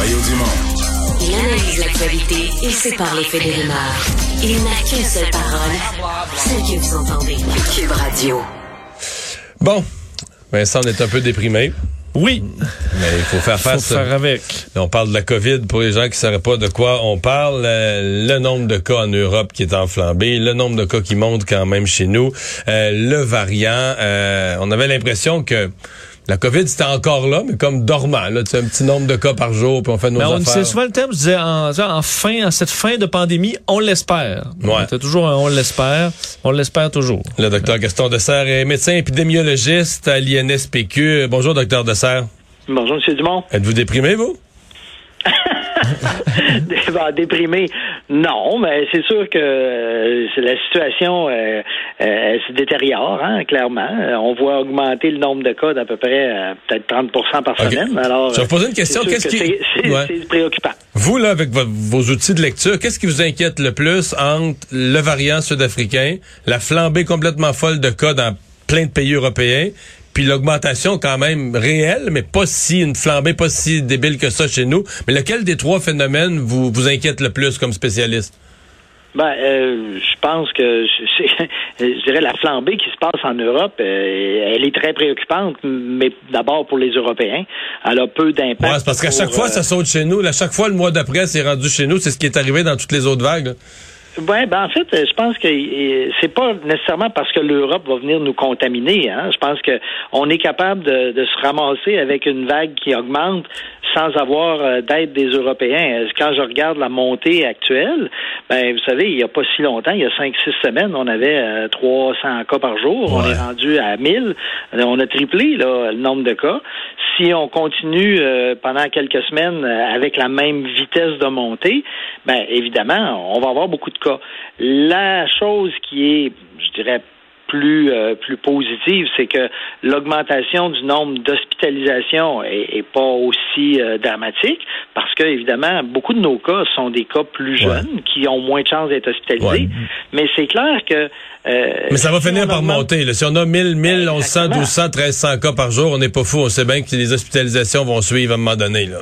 Mario Dumont. Il analyse l'actualité et sépare les faits des rumeurs. Il n'a qu'une seule parole, celle que vous entendez. Cube Radio. Bon, Vincent, on est un peu déprimé. Oui. Mais il faut faire face. Faut faire avec. On parle de la COVID pour les gens qui ne sauraient pas de quoi on parle. Euh, le nombre de cas en Europe qui est enflambé, le nombre de cas qui monte quand même chez nous, euh, le variant. Euh, on avait l'impression que la COVID, c'était encore là, mais comme dormant. Là, un petit nombre de cas par jour, puis on fait nos mais affaires. C'est souvent le terme, je disais, en, en, fin, en cette fin de pandémie, on l'espère. Ouais. C'est toujours un on l'espère. On l'espère toujours. Le docteur Gaston Dessert est médecin épidémiologiste à l'INSPQ. Bonjour, docteur Dessert. Bonjour, M. Dumont. Êtes-vous déprimé, vous? ben, déprimé, non, mais c'est sûr que euh, la situation euh, euh, se détériore, hein, clairement. On voit augmenter le nombre de cas d'à peu près peut-être 30% par okay. semaine. Alors, je vais vous poser une question. Qu'est-ce que qui c'est ouais. préoccupant? Vous là, avec vos, vos outils de lecture, qu'est-ce qui vous inquiète le plus entre le variant sud-africain, la flambée complètement folle de cas dans plein de pays européens puis l'augmentation quand même réelle, mais pas si une flambée pas si débile que ça chez nous. Mais lequel des trois phénomènes vous vous inquiète le plus comme spécialiste? Ben, euh, je pense que je dirais la flambée qui se passe en Europe, euh, elle est très préoccupante, mais d'abord pour les Européens, elle a peu d'impact. Ouais, c'est parce qu'à chaque fois ça saute chez nous, à chaque fois le mois d'après c'est rendu chez nous, c'est ce qui est arrivé dans toutes les autres vagues. Là. Oui, ben en fait, je pense que c'est pas nécessairement parce que l'Europe va venir nous contaminer. Hein. Je pense que on est capable de, de, se ramasser avec une vague qui augmente sans avoir d'aide des Européens. Quand je regarde la montée actuelle, ben vous savez, il y a pas si longtemps, il y a cinq, six semaines, on avait 300 cas par jour. Ouais. On est rendu à 1000. On a triplé là, le nombre de cas. Si on continue euh, pendant quelques semaines avec la même vitesse de montée, ben évidemment, on va avoir beaucoup de cas. La chose qui est, je dirais, plus euh, plus positive, c'est que l'augmentation du nombre d'hospitalisations est, est, pas aussi euh, dramatique parce que évidemment beaucoup de nos cas sont des cas plus jeunes ouais. qui ont moins de chances d'être hospitalisés. Ouais. Mais c'est clair que euh, mais ça va si finir par augmente... monter. Là. Si on a 1000, 1100, 1200, 1300 cas par jour, on n'est pas fou. On sait bien que les hospitalisations vont suivre à un moment donné. Là.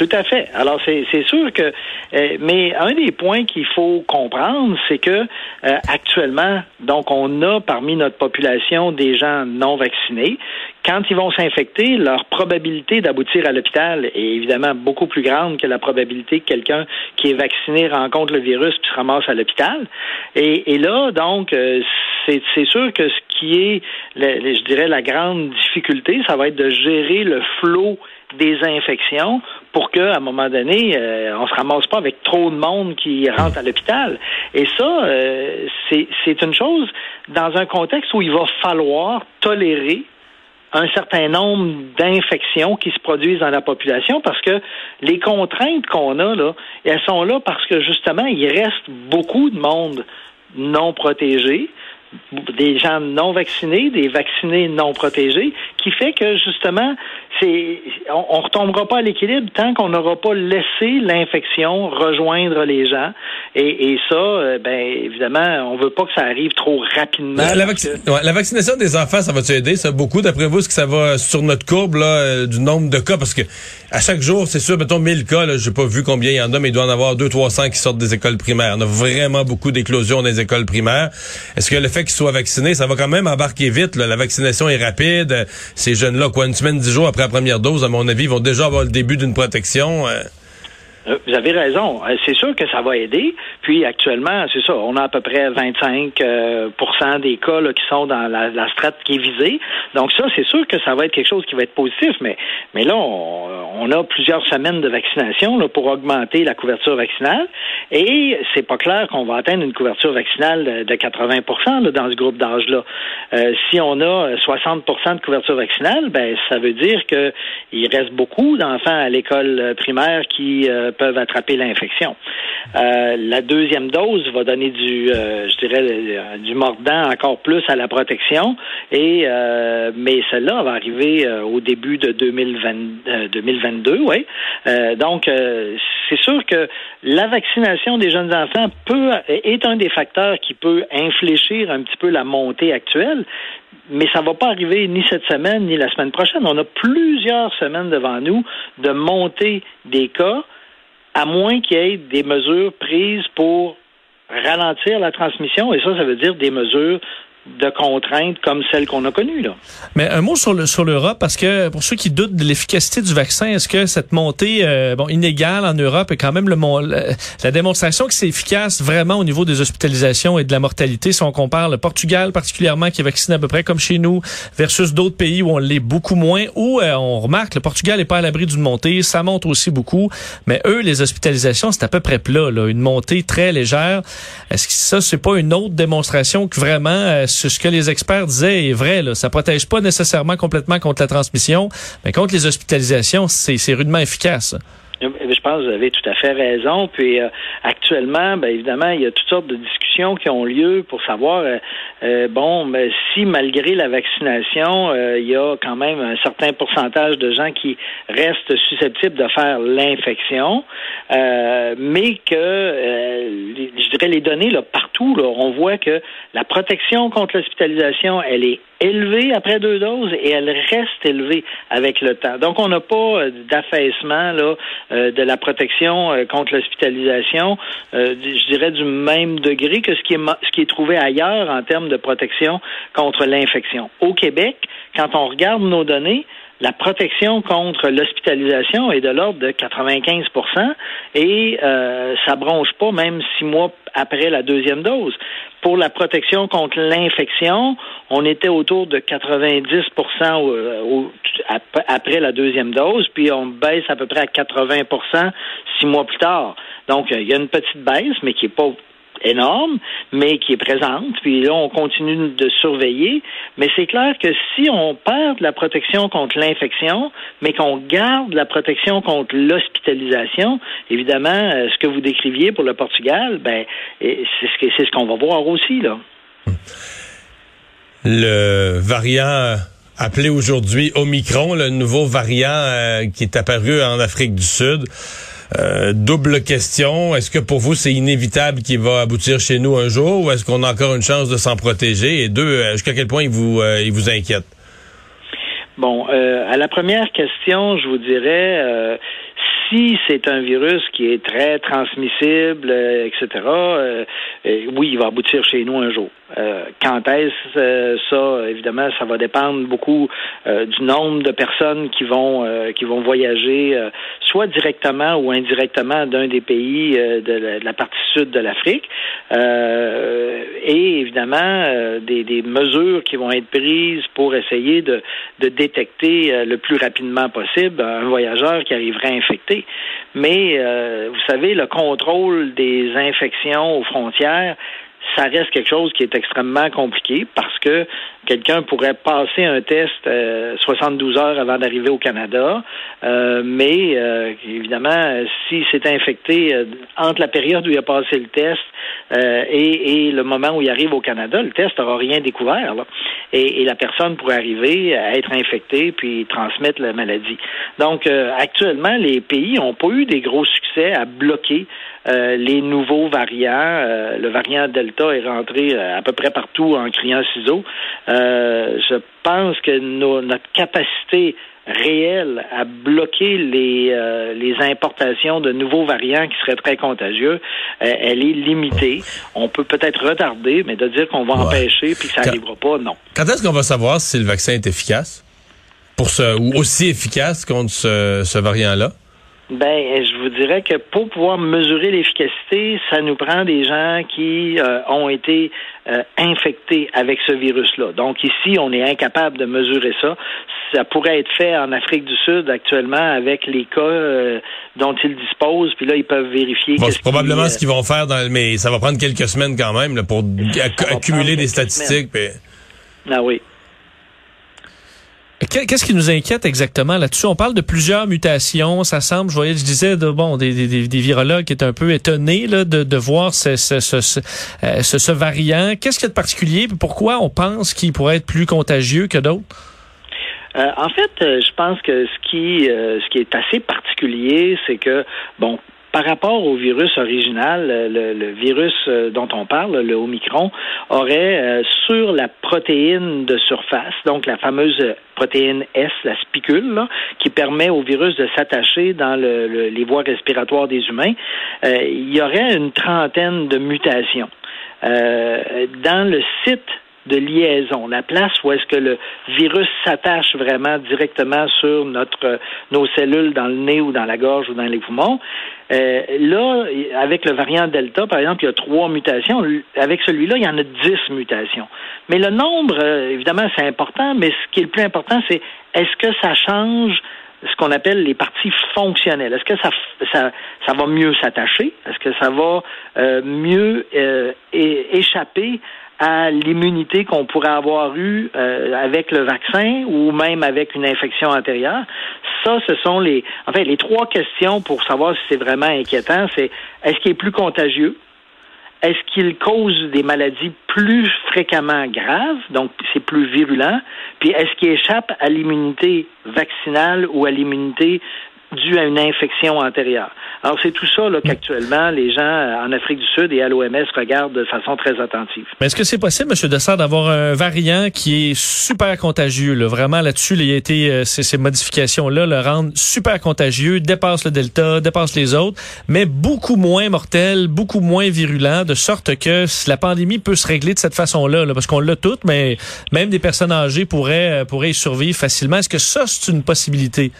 Tout à fait. Alors c'est sûr que, euh, mais un des points qu'il faut comprendre, c'est que euh, actuellement, donc on a parmi notre population des gens non vaccinés. Quand ils vont s'infecter, leur probabilité d'aboutir à l'hôpital est évidemment beaucoup plus grande que la probabilité que quelqu'un qui est vacciné rencontre le virus puis se ramasse à l'hôpital. Et, là, donc, euh, c'est sûr que ce qui est, le, je dirais, la grande difficulté, ça va être de gérer le flot des infections pour qu'à un moment donné, euh, on se ramasse pas avec trop de monde qui rentre à l'hôpital. Et ça, euh, c'est une chose dans un contexte où il va falloir tolérer un certain nombre d'infections qui se produisent dans la population parce que les contraintes qu'on a là, elles sont là parce que justement, il reste beaucoup de monde non protégé des gens non vaccinés, des vaccinés non protégés, qui fait que justement, c'est on, on retombera pas à l'équilibre tant qu'on n'aura pas laissé l'infection rejoindre les gens. Et, ça, euh, ben évidemment, on veut pas que ça arrive trop rapidement. La, vaccination des enfants, ça va-tu aider ça beaucoup? D'après vous, est-ce que ça va sur notre courbe là euh, du nombre de cas? Parce que à chaque jour, c'est sûr, mettons 1000 cas, là, j'ai pas vu combien il y en a, mais il doit en avoir 2 300 qui sortent des écoles primaires. On a vraiment beaucoup d'éclosions dans les écoles primaires. Est-ce que le fait qu'ils ça va quand même embarquer vite. La vaccination est rapide. Ces jeunes-là, quoi, une semaine, dix jours après la première dose, à mon avis, vont déjà avoir le début d'une protection. Euh... Vous avez raison. C'est sûr que ça va aider. Puis actuellement, c'est ça, on a à peu près 25% euh, des cas là, qui sont dans la, strate qui est visée. Donc ça, c'est sûr que ça va être quelque chose qui va être positif. Mais, mais là, on, a plusieurs semaines de vaccination là, pour augmenter la couverture vaccinale. Et c'est pas clair qu'on va atteindre une couverture vaccinale de 80 là, dans ce groupe d'âge-là. Euh, si on a 60% de couverture vaccinale, ben ça veut dire que il reste beaucoup d'enfants à l'école primaire qui euh, peuvent attraper l'infection. Euh, la deuxième dose va donner du, euh, je dirais, du mordant encore plus à la protection. Et euh, mais celle-là va arriver euh, au début de 2020, 2022, oui. donc c'est sûr que la vaccination des jeunes enfants peut est un des facteurs qui peut infléchir un petit peu la montée actuelle. mais ça ne va pas arriver ni cette semaine ni la semaine prochaine. On a plusieurs semaines devant nous de monter des cas, à moins qu'il y ait des mesures prises pour ralentir la transmission, et ça, ça veut dire des mesures de contraintes comme celles qu'on a connues. Là. Mais un mot sur le sur l'Europe, parce que pour ceux qui doutent de l'efficacité du vaccin, est-ce que cette montée euh, bon inégale en Europe est quand même le, la démonstration que c'est efficace vraiment au niveau des hospitalisations et de la mortalité? Si on compare le Portugal particulièrement qui est vacciné à peu près comme chez nous versus d'autres pays où on l'est beaucoup moins, où euh, on remarque le Portugal n'est pas à l'abri d'une montée, ça monte aussi beaucoup, mais eux les hospitalisations c'est à peu près plat, là, une montée très légère. Est-ce que ça c'est pas une autre démonstration que vraiment euh, ce que les experts disaient est vrai. Là. Ça protège pas nécessairement complètement contre la transmission, mais contre les hospitalisations, c'est rudement efficace. Je pense vous avez tout à fait raison. Puis euh, actuellement, bien évidemment, il y a toutes sortes de discussions qui ont lieu pour savoir, euh, euh, bon, mais si malgré la vaccination, il y a quand même un certain pourcentage de gens qui restent susceptibles de faire l'infection, mais que, je dirais, les données là, partout, là, on voit que la protection contre l'hospitalisation, elle est élevée après deux doses et elle reste élevée avec le temps. Donc, on n'a pas d'affaissement là euh, de la protection euh, contre l'hospitalisation, euh, je dirais du même degré que ce qui est ce qui est trouvé ailleurs en termes de protection contre l'infection. Au Québec, quand on regarde nos données, la protection contre l'hospitalisation est de l'ordre de 95% et euh, ça bronche pas même six mois après la deuxième dose. Pour la protection contre l'infection, on était autour de 90% après la deuxième dose, puis on baisse à peu près à 80% six mois plus tard. Donc, il y a une petite baisse, mais qui n'est pas énorme, mais qui est présente. Puis là, on continue de surveiller. Mais c'est clair que si on perd la protection contre l'infection, mais qu'on garde la protection contre l'hospitalisation, évidemment, euh, ce que vous décriviez pour le Portugal, ben, c'est ce qu'on va voir aussi là. Le variant appelé aujourd'hui Omicron, le nouveau variant euh, qui est apparu en Afrique du Sud. Euh, double question. Est-ce que pour vous, c'est inévitable qu'il va aboutir chez nous un jour ou est-ce qu'on a encore une chance de s'en protéger? Et deux, euh, jusqu'à quel point il vous, euh, il vous inquiète? Bon, à la première question, je vous dirais, si c'est un virus qui est très transmissible, etc., oui, il va aboutir chez nous un jour. Euh, quand est-ce euh, ça? Évidemment, ça va dépendre beaucoup euh, du nombre de personnes qui vont qui vont voyager, soit directement ou indirectement d'un des pays de la, partie sud de l'Afrique, et évidemment des, des, mesures qui vont être prises pour essayer de, de détecter le plus rapidement possible un voyageur qui arriverait infecté. Mais vous savez, le contrôle des infections aux frontières ça reste quelque chose qui est extrêmement compliqué parce que quelqu'un pourrait passer un test 72 euh, heures avant d'arriver au Canada, euh, mais euh, évidemment, si c'est infecté entre la période où il a passé le test et, le moment où il arrive au Canada, le test n'aura rien découvert. Et, et, la personne pourrait arriver à être infectée puis transmettre la maladie. Donc, actuellement, les pays n'ont pas eu des gros succès à bloquer les nouveaux variants. le variant Delta est rentré à peu près partout en criant ciseaux. Euh, je pense que notre capacité réelle à bloquer les, euh, les importations de nouveaux variants qui seraient très contagieux, euh, elle est limitée. On peut peut-être retarder, mais de dire qu'on va empêcher puis que ça n'arrivera pas, non. Quand est-ce qu'on va savoir si le vaccin est efficace? Pour ce ou aussi efficace contre ce variant-là? Ben, je vous dirais que pour pouvoir mesurer l'efficacité, ça nous prend des gens qui euh, ont été euh, infectés avec ce virus-là. Donc ici, on est incapable de mesurer ça. Ça pourrait être fait en Afrique du Sud actuellement avec les cas euh, dont ils disposent, puis là ils peuvent vérifier. c'est probablement ce qu'ils vont faire, dans, mais ça va prendre quelques semaines quand même là, pour accumuler des statistiques. Ah oui. Qu'est-ce qui nous inquiète exactement là-dessus? On parle de plusieurs mutations. Ça semble, je voyais, je disais, de, bon, des, des, des virologues qui étaient un peu étonnés là, de, de voir ce, ce, ce, ce, euh, ce variant. Qu'est-ce qu'il y a de particulier? Pourquoi on pense qu'il pourrait être plus contagieux que d'autres? Euh, en fait, euh, je pense que ce qui, ce qui est assez particulier, c'est que, bon, par rapport au virus original, le, virus dont on parle, le Omicron, aurait sur la protéine de surface, donc la fameuse protéine S, la spicule, qui permet au virus de s'attacher dans les voies respiratoires des humains, il y aurait une trentaine de mutations. dans le site de liaison, la place où est-ce que le virus s'attache vraiment directement sur notre nos cellules dans le nez ou dans la gorge ou dans les poumons. Euh, là, avec le variant Delta, par exemple, il y a trois mutations. Avec celui-là, il y en a dix mutations. Mais le nombre, euh, évidemment, c'est important, mais ce qui est le plus important, c'est est-ce que ça change ce qu'on appelle les parties fonctionnelles? Est-ce que ça, ça, ça va mieux s'attacher? Est-ce que ça va euh, mieux échapper à l'immunité qu'on pourrait avoir eue euh, avec le vaccin ou même avec une infection antérieure. Ça, ce sont les, en fait, les trois questions pour savoir si c'est vraiment inquiétant. C'est est-ce qu'il est plus contagieux? Est-ce qu'il cause des maladies plus fréquemment graves, donc c'est plus virulent? Puis est-ce qu'il échappe à l'immunité vaccinale ou à l'immunité dû à une infection antérieure. Alors, c'est tout ça là, qu'actuellement, les gens euh, en Afrique du Sud et à l'OMS regardent de façon très attentive. Mais est-ce que c'est possible, M. Dessert, d'avoir un variant qui est super contagieux? Là? Vraiment, là-dessus, il y a été, euh, ces, modifications-là le rendent super contagieux, dépasse le Delta, dépasse les autres, mais beaucoup moins mortel, beaucoup moins virulent, de sorte que la pandémie peut se régler de cette façon-là, là, parce qu'on l'a toute, mais même des personnes âgées pourraient, euh, pourraient y survivre facilement. Est-ce que ça, c'est une possibilité?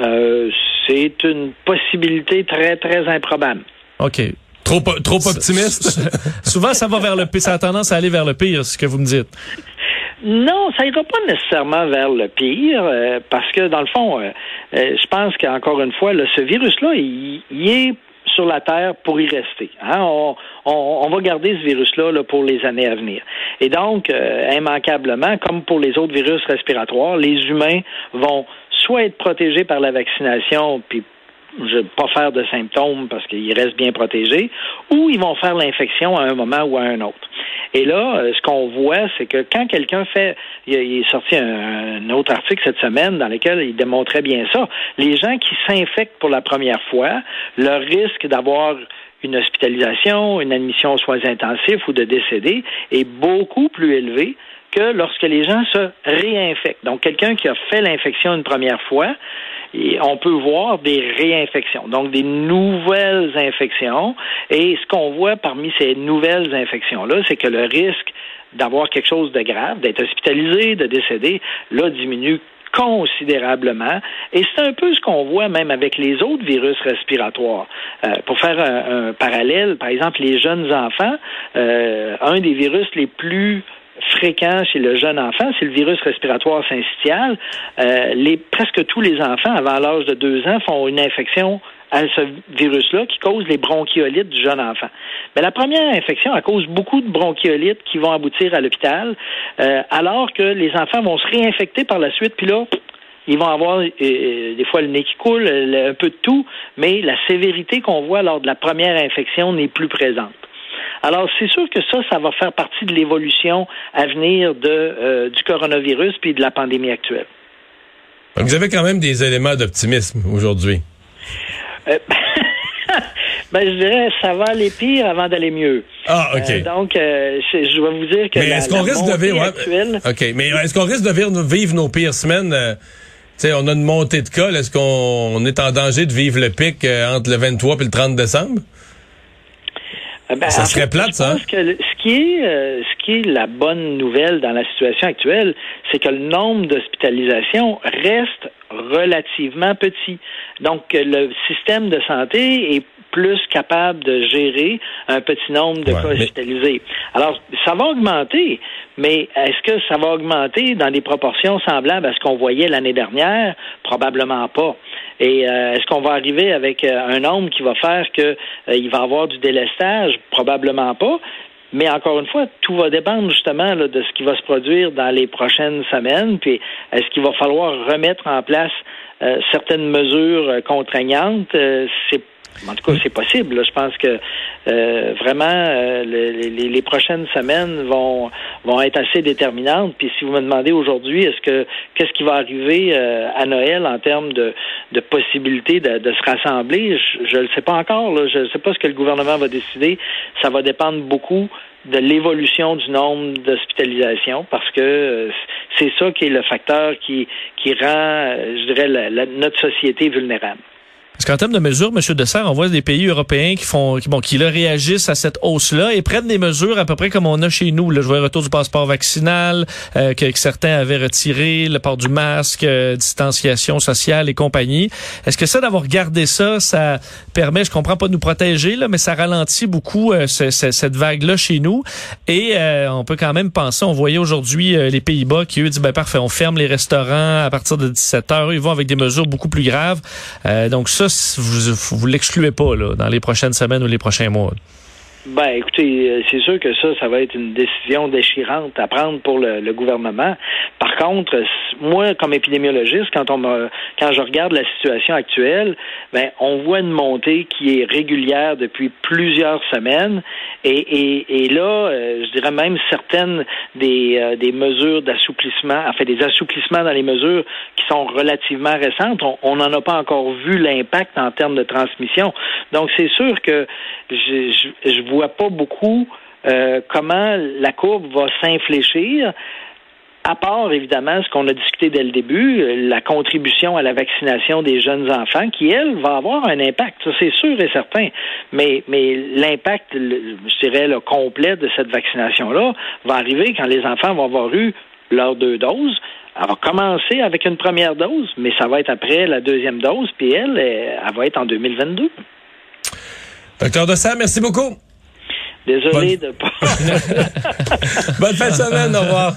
Euh, c'est une possibilité très, très improbable. OK. Trop, trop optimiste? Souvent, ça va vers le pire. Ça a tendance à aller vers le pire, ce que vous me dites. Non, ça ira pas nécessairement vers le pire, euh, parce que dans le fond, euh, je pense qu'encore une fois, ce virus-là, il, est sur la Terre pour y rester. Hein? On, va garder ce virus-là là, pour les années à venir. Et donc, immanquablement, comme pour les autres virus respiratoires, les humains vont soit être protégés par la vaccination, puis ne pas faire de symptômes parce qu'ils restent bien protégés, ou ils vont faire l'infection à un moment ou à un autre. Et là, euh, ce qu'on voit, c'est que quand quelqu'un fait, il, est sorti un, autre article cette semaine dans lequel il démontrait bien ça. Les gens qui s'infectent pour la première fois, leur risque d'avoir une hospitalisation, une admission aux soins intensifs ou de décéder est beaucoup plus élevé que lorsque les gens se réinfectent. Donc, quelqu'un qui a fait l'infection une première fois, on peut voir des réinfections, donc des nouvelles infections. Et ce qu'on voit parmi ces nouvelles infections-là, c'est que le risque d'avoir quelque chose de grave, d'être hospitalisé, de décéder, là, diminue considérablement. Et c'est un peu ce qu'on voit même avec les autres virus respiratoires. Euh, pour faire un, parallèle, par exemple, les jeunes enfants, euh, un des virus les plus fréquent chez le jeune enfant, c'est le virus respiratoire syncytial. Euh, presque tous les enfants avant l'âge de deux ans font une infection à ce virus-là qui cause les bronchiolites du jeune enfant. Mais la première infection, elle cause beaucoup de bronchiolites qui vont aboutir à l'hôpital, euh, alors que les enfants vont se réinfecter par la suite, puis là, ils vont avoir euh, des fois le nez qui coule, un peu de tout, mais la sévérité qu'on voit lors de la première infection n'est plus présente. Alors, c'est sûr que ça, ça va faire partie de l'évolution à venir de, euh, du coronavirus puis de la pandémie actuelle. Donc, vous avez quand même des éléments d'optimisme aujourd'hui. Euh, ben, je dirais, ça va aller pire avant d'aller mieux. Ah, OK. Euh, donc, je vais vous dire que. Mais est-ce qu'on risque de vivre. OK. Mais est-ce qu'on risque de vivre, nos pires semaines? sais, on a une montée de cas. Est-ce qu'on est en danger de vivre le pic entre le 23 et le 30 décembre? Euh, ben, ça serait plate, ça. Je pense que ce qui est euh, ce qui est la bonne nouvelle dans la situation actuelle, c'est que le nombre d'hospitalisations reste relativement petit. Donc le système de santé est plus capable de gérer un petit nombre de cas hospitalisés. Alors, ça va augmenter, mais est-ce que ça va augmenter dans des proportions semblables à ce qu'on voyait l'année dernière? Probablement pas. Et euh, est-ce qu'on va arriver avec euh, un nombre qui va faire qu'il euh, va avoir du délestage? Probablement pas. Mais encore une fois, tout va dépendre justement de ce qui va se produire dans les prochaines semaines. Puis, est-ce qu'il va falloir remettre en place certaines mesures contraignantes? c'est En tout cas, c'est possible. Je pense que euh, vraiment euh, les, les, prochaines semaines vont vont être assez déterminantes. Puis si vous me demandez aujourd'hui, est-ce que qu'est-ce qui va arriver euh, à Noël en termes de, de possibilité de, de, se rassembler, je ne le sais pas encore. Là. Je ne sais pas ce que le gouvernement va décider. Ça va dépendre beaucoup de l'évolution du nombre d'hospitalisations parce que c'est ça qui est le facteur qui qui rend, je dirais, la, notre société vulnérable. Parce qu'en termes de mesures, M. Dessert, on voit des pays européens qui font, qui, bon, qui là, réagissent à cette hausse-là et prennent des mesures à peu près comme on a chez nous. Là, je vois le retour du passeport vaccinal, euh, que, certains avaient retiré, le port du masque, euh, distanciation sociale et compagnie. Est-ce que ça, d'avoir gardé ça, ça permet, je comprends pas de nous protéger, là, mais ça ralentit beaucoup euh, cette vague-là chez nous. Et on peut quand même penser, on voyait aujourd'hui les Pays-Bas qui, eux, disent, ben parfait, on ferme les restaurants à partir de 17 heures. Ils vont avec des mesures beaucoup plus graves. donc ça, vous, vous l'excluez pas là, dans les prochaines semaines ou les prochains mois. Ben, écoutez, euh, c'est sûr que ça, ça va être une décision déchirante à prendre pour le, gouvernement. Par contre, moi, comme épidémiologiste, quand on me, quand je regarde la situation actuelle, ben, on voit une montée qui est régulière depuis plusieurs semaines, et, et, et là, euh, je dirais même certaines des, euh, des mesures d'assouplissement, enfin des assouplissements dans les mesures qui sont relativement récentes, on n'en a pas encore vu l'impact en termes de transmission. Donc, c'est sûr que je, je, je vois pas beaucoup euh, comment la courbe va s'infléchir. À part, évidemment, ce qu'on a discuté dès le début, la contribution à la vaccination des jeunes enfants, qui, elle, va avoir un impact, ça c'est sûr et certain. Mais, l'impact, je dirais, le complet de cette vaccination-là va arriver quand les enfants vont avoir eu leurs deux doses. Elle va commencer avec une première dose, mais ça va être après la deuxième dose, puis elle, elle va être en 2022. Docteur Dossard, merci beaucoup. Désolé de pas. Bonne fin de semaine, au revoir.